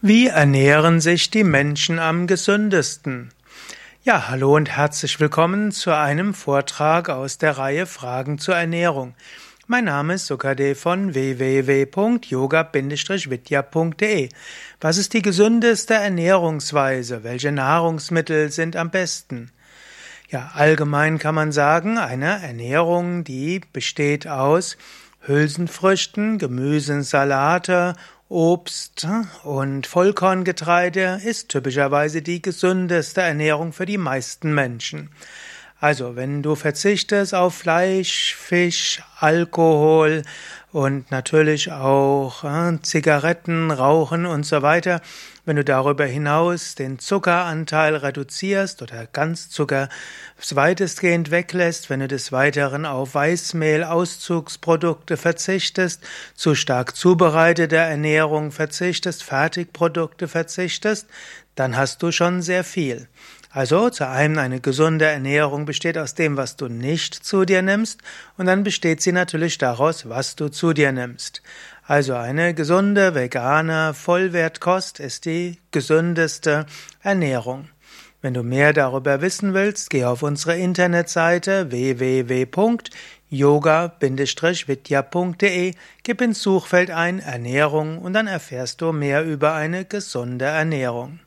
Wie ernähren sich die Menschen am gesündesten? Ja, hallo und herzlich willkommen zu einem Vortrag aus der Reihe Fragen zur Ernährung. Mein Name ist Sukadev von www.yoga-vidya.de. Was ist die gesündeste Ernährungsweise? Welche Nahrungsmittel sind am besten? Ja, allgemein kann man sagen, eine Ernährung, die besteht aus Hülsenfrüchten, Gemüsen, Salate Obst und Vollkorngetreide ist typischerweise die gesündeste Ernährung für die meisten Menschen. Also, wenn du verzichtest auf Fleisch, Fisch, Alkohol und natürlich auch äh, Zigaretten, Rauchen und so weiter, wenn du darüber hinaus den Zuckeranteil reduzierst oder Ganzzucker weitestgehend weglässt, wenn du des Weiteren auf Weißmehl, Auszugsprodukte verzichtest, zu stark zubereitete Ernährung verzichtest, Fertigprodukte verzichtest, dann hast du schon sehr viel. Also zu einem eine gesunde Ernährung besteht aus dem, was du nicht zu dir nimmst, und dann besteht sie natürlich daraus, was du zu dir nimmst. Also eine gesunde, vegane Vollwertkost ist die gesündeste Ernährung. Wenn du mehr darüber wissen willst, geh auf unsere Internetseite www.yoga-vidya.de, gib ins Suchfeld ein Ernährung und dann erfährst du mehr über eine gesunde Ernährung.